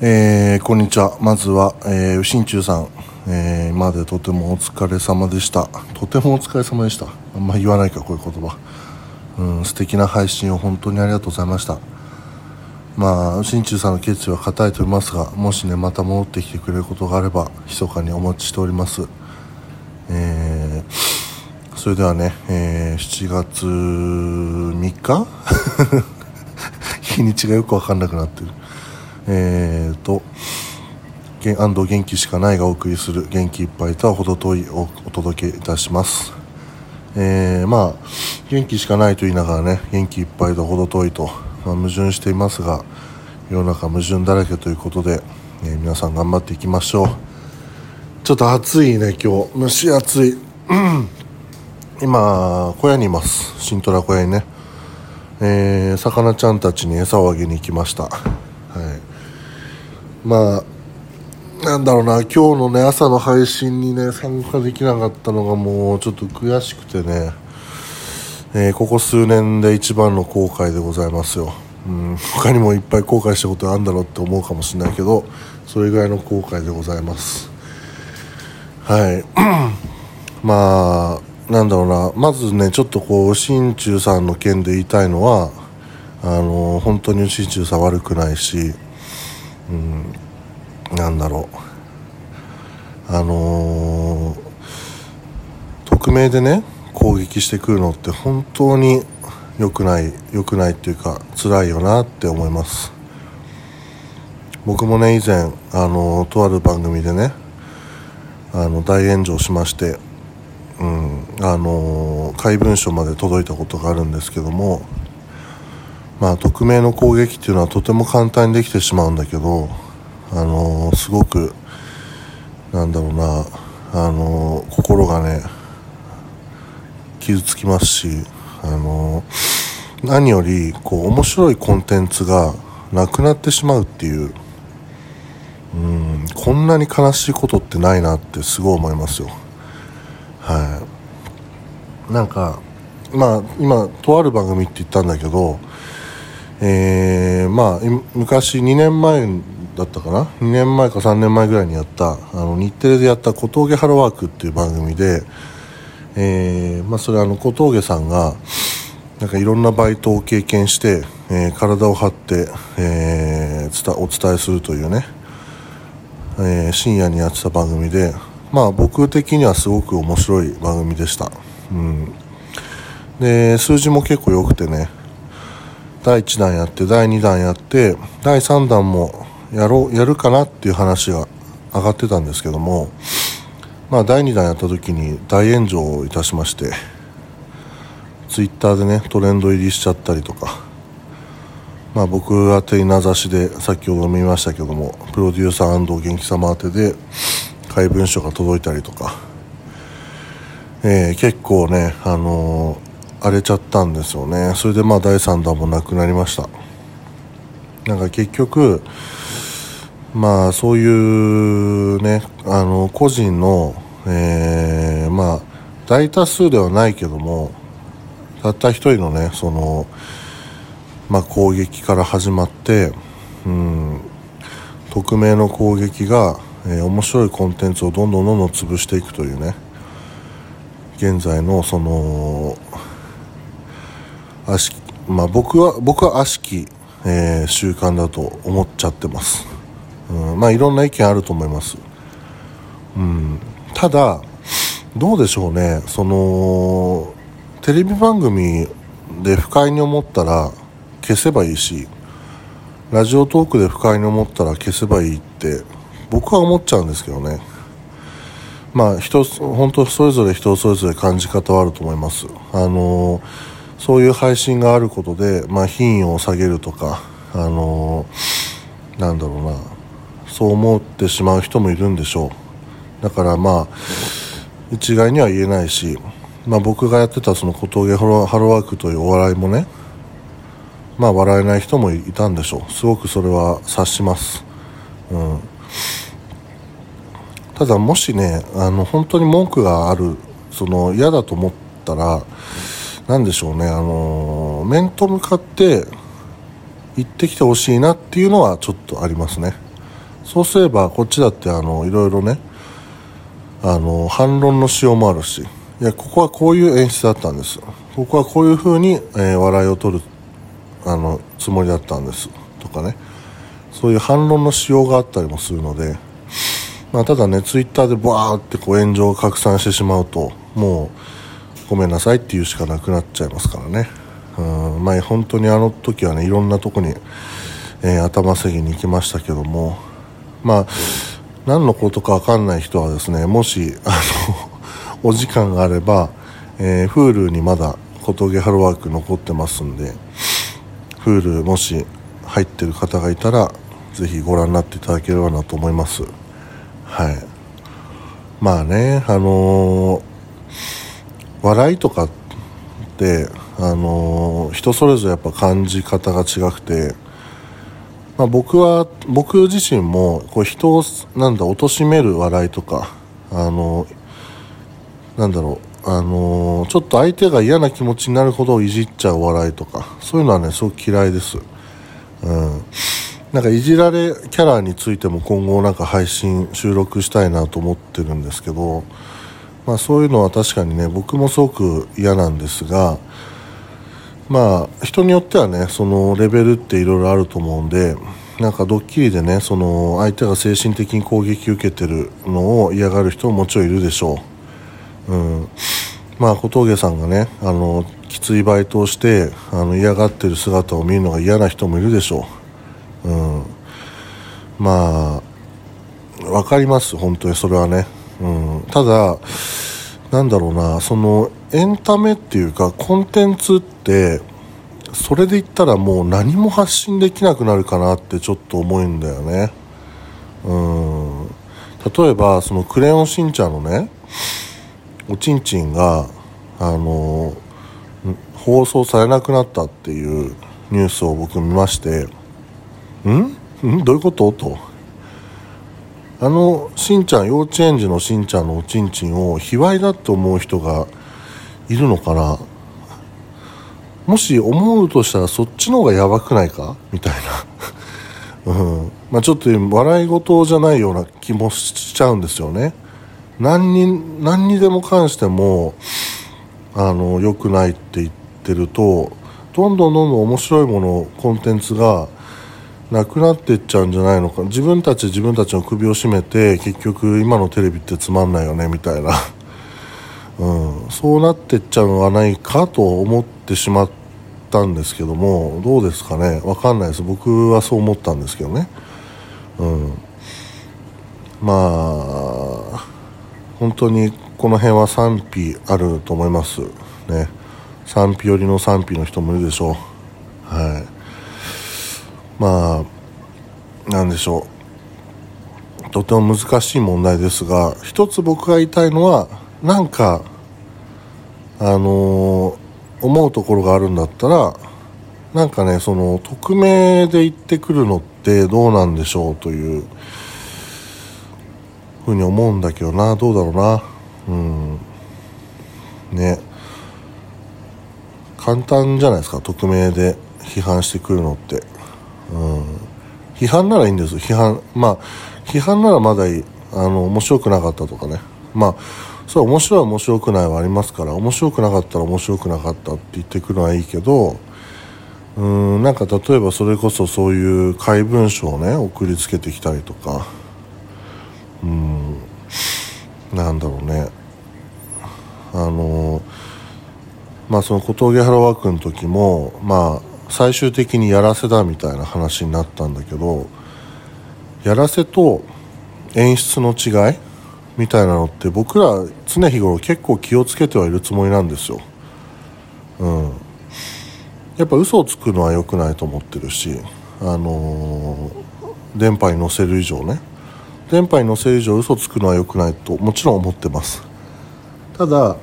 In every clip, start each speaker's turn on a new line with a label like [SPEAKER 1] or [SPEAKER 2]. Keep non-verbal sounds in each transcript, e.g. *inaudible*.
[SPEAKER 1] えー、こんにちは。まずは、えー、うしんちゅうさん、えー、今までとてもお疲れ様でした。とてもお疲れ様でした。あんま言わないか、こういう言葉。うん、素敵な配信を本当にありがとうございました。まあ、うしんちゅうさんの決意は固いと思いますが、もしね、また戻ってきてくれることがあれば、密かにお待ちしております。えー、それではね、えー、7月3日？*laughs* 日にちがよくわかんなくなってる。えーと、安藤元気しかないがお送りする元気いっぱいとは程遠いをお届けいたします。えー、まあ、元気しかないと言いながらね、元気いっぱいと程遠いと、まあ、矛盾していますが、世の中矛盾だらけということで、えー、皆さん頑張っていきましょう。ちょっと暑いね、今日。蒸し暑い。今、小屋にいます。新虎小屋にね。えー、魚ちゃんたちに餌をあげに行きましたはい。まあなんだろうな今日のね朝の配信にね参加できなかったのがもうちょっと悔しくてね、えー、ここ数年で一番の後悔でございますよ、うん、他にもいっぱい後悔したことあるんだろうって思うかもしれないけどそれぐらいの後悔でございます。はい。*clears throat* まあなんだろうな。まずねちょっとこう心中さんの件で言いたいのはあの本当に心中さん悪くないしうん。なんだろう。あのー、匿名でね攻撃してくるのって本当に良くない良くないっていうか辛いよなって思います。僕もね以前あのとある番組でねあの大炎上しましてうんあの怪文書まで届いたことがあるんですけどもまあ、匿名の攻撃っていうのはとても簡単にできてしまうんだけど、あのー、すごくなんだろうな、あのー、心がね傷つきますし、あのー、何よりこう面白いコンテンツがなくなってしまうっていううんこんなに悲しいことってないなってすごい思いますよ。はい。なんかまあ今とある番組って言ったんだけどえー、まあ昔2年前だったかな？2年前か3年前ぐらいにやったあの日テレでやった小峠ハローワークっていう番組で、えーまあ、それあの小峠さんがなんかいろんなバイトを経験して、えー、体を張って、えー、お伝えするというね、えー、深夜にやってた番組で、まあ、僕的にはすごく面白い番組でした、うん、で数字も結構良くてね第1弾やって第2弾やって第3弾もやろうやるかなっていう話が上がってたんですけどもまあ第2弾やった時に大炎上をいたしましてツイッターでねトレンド入りしちゃったりとかまあ僕宛てに名指しで先ほど見ましたけどもプロデューサー安藤元気様宛てで怪文書が届いたりとか、えー、結構ねあの荒れちゃったんですよね。それでまあ第3弾もなくなりました。なんか結局まあそういうねあの個人の、えー、まあ大多数ではないけどもたった一人のねそのまあ攻撃から始まってうん匿名の攻撃が、えー、面白いコンテンツをどんどんどんどん潰していくというね現在のその悪しまあ、僕は僕は悪しき、えー、習慣だと思っちゃってます、うん、まあいろんな意見あると思います、うん、ただどうでしょうね。そのテレビ番組で不快に思ったら消せばいいしラジオトークで不快に思ったら消せばいいって僕は思っちゃうんですけどね。まあ人本当それぞれ人それぞれ感じ方はあると思います。あのーそういう配信があることで、まあ、品位を下げるとか、あのー、なんだろうなそう思ってしまう人もいるんでしょう。だからまあ一概には言えないし、まあ、僕がやってたその小峠ハロワークというお笑いもねまあ笑えない人もいたんでしょう。すごくそれは察します、うん、ただもしねあの本当に文句があるその嫌だと思ったら何でしょうね、あの面と向かって行ってきてほしいなっていうのはちょっとありますね。そうすればこっちだってあのいろいろねあの反論のしようもあるしいやここはこういう演出だったんです。ここはこういうふうに、えー、笑いを取るあのつもりだったんです。とかね。そういう反論のしようがあったりもするので、まあ、ただねツイッターでバーってこう炎上を拡散してしまうともうごめんなさいって言うしかなくなっちゃいますからね。うんまあ本当にあの時はねいろんなとこに、えー、頭下げに行きましたけども。まあ何のことか分かんない人はですねもしあの *laughs* お時間があれば、えー、Hulu にまだ小峠ハローワーク残ってますんで Hulu もし入ってる方がいたらぜひご覧になっていただければなと思います。はい。まあねあのー、笑いとかってあの、人それぞれやっぱ感じ方が違くてまあ、僕は僕自身もこう人をなんだ貶める笑いとかあのなんだろうあのちょっと相手が嫌な気持ちになるほどいじっちゃう笑いとかそういうのはねすごく嫌いです、うん、なんかいじられキャラについても今後なんか配信収録したいなと思ってるんですけど、まあ、そういうのは確かにね僕もすごく嫌なんですがまあ人によってはねそのレベルっていろいろあると思うんでなんかドッキリでねその相手が精神的に攻撃受けてるのを嫌がる人ももちろんいるでしょう、うん、まあ小峠さんがねあのきついバイトをしてあの嫌がってる姿を見るのが嫌な人もいるでしょう、うん、まあ分かります。本当にそれはね、ただなんだろうなそのエンタメっていうかコンテンツってそれで言ったらもう何も発信できなくなるかなってちょっと思うんだよね。うん。例えばその「クレヨンしんちゃん」のねおちんちんがあの放送されなくなったっていうニュースを僕見ましてん？ん？どういうこと？と。あのしんちゃん幼稚園児のしんちゃんのおちんちんを卑猥だって思う人がいるのかな？もし思うとしたらそっちの方がやばくないか？みたいな、*laughs* うん。まあ、ちょっと笑い事じゃないような気もしちゃうんですよね。何に何にでも関してもあの良くないって言ってるとどんどんどんどん面白いものコンテンツがなくなっていっちゃうんじゃないのか。自分たち自分たちの首を絞めて結局今のテレビってつまんないよねみたいな、*laughs* うん、そうなっていっちゃうのはないかと思ってしまったんですけどもどうですかね。分かんないです。僕はそう思ったんですけどね、うん、まあ本当にこの辺は賛否あると思いますね。賛否寄りの賛否の人もいるでしょう。はい。まあなんでしょう。とても難しい問題ですが一つ僕が言いたいのはなんかあの、思うところがあるんだったらなんかねその匿名で言ってくるのってどうなんでしょうというふうに思うんだけどな。どうだろうな。うん。ね。簡単じゃないですか。匿名で批判してくるのって。うん。批判ならいいんです批判。まあ批判ならまだいい。あの面白くなかったとかね。まあそれは面白い面白くないはありますから面白くなかったら面白くなかったって言ってくるのはいいけどうんなんか例えばそれこそそういう怪文書をね送りつけてきたりとか。うん。なんだろうね。あのまあその小峠原ワークの時もまあ最終的にやらせだみたいな話になったんだけどやらせと演出の違いみたいなのって僕ら常日頃結構気をつけてはいるつもりなんですよ。うん、やっぱ嘘をつくのは良くないと思ってるし、あのー、電波に乗せる以上ね。電波に乗せる以上嘘つくのは良くないともちろん思ってます。ただ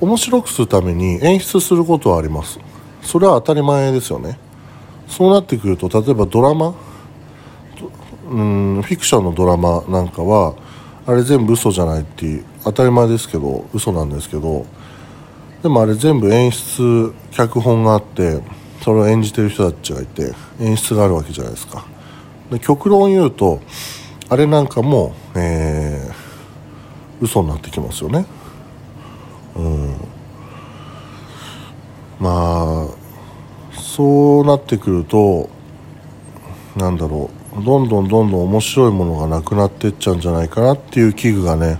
[SPEAKER 1] 面白くするために演出することはあります。それは当たり前ですよね。そうなってくると例えばドラマうんフィクションのドラマなんかはあれ全部嘘じゃないっていう当たり前ですけど嘘なんですけどでもあれ全部演出脚本があってそれを演じてる人たちがいて演出があるわけじゃないですか。で極論言うとあれなんかも、えー、嘘になってきますよね。うんまあそうなってくるとなんだろうどんどんどんどん面白いものがなくなっていっちゃうんじゃないかなっていう危惧がね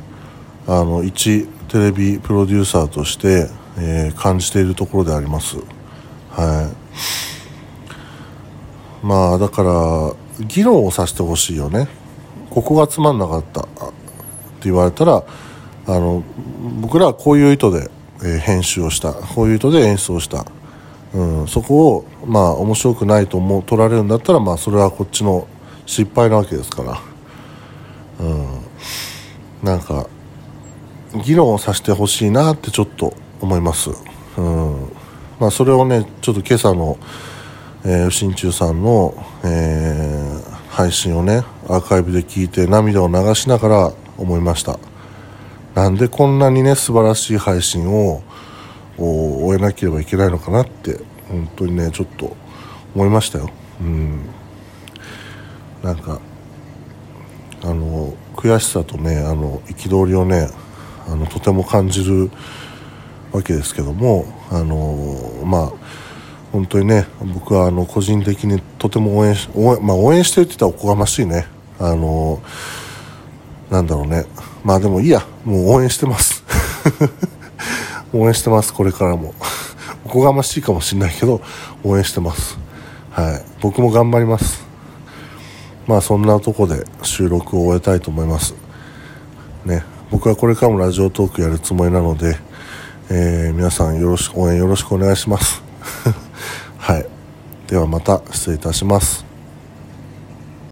[SPEAKER 1] あの一テレビプロデューサーとして、えー、感じているところであります。はい。まあだから議論をさせてほしいよね。ここがつまんなかった。って言われたらあの僕らはこういう意図で、えー、編集をした。こういう意図で演出をした。うん、そこをまあ面白くないと思う取られるんだったらまあそれはこっちの失敗なわけですから、うん、なんか議論をさせてほしいなってちょっと思います、うん。まあ、それをねちょっと今朝の、えー、新中さんの、えー、配信をねアーカイブで聞いて涙を流しながら思いました。なんでこんなにね素晴らしい配信を終えなければいけないのかなって本当にねちょっと思いましたよ。うん。なんかあの悔しさとねあの憤りをねあのとても感じるわけですけどもあのまあ本当にね僕はあの個人的にとても応援し応援,、まあ、応援してるって言ったらおこがましいね。あのなんだろうね。まあでもいいや。もう応援してます。応援してますこれからも。*laughs* おこがましいかもしれないけど応援してます。はい。僕も頑張ります。まあそんなとこで収録を終えたいと思います。ね。僕はこれからもラジオトークやるつもりなので、えー、皆さんよろしく応援よろしくお願いします。*laughs* はい。ではまた失礼いたします。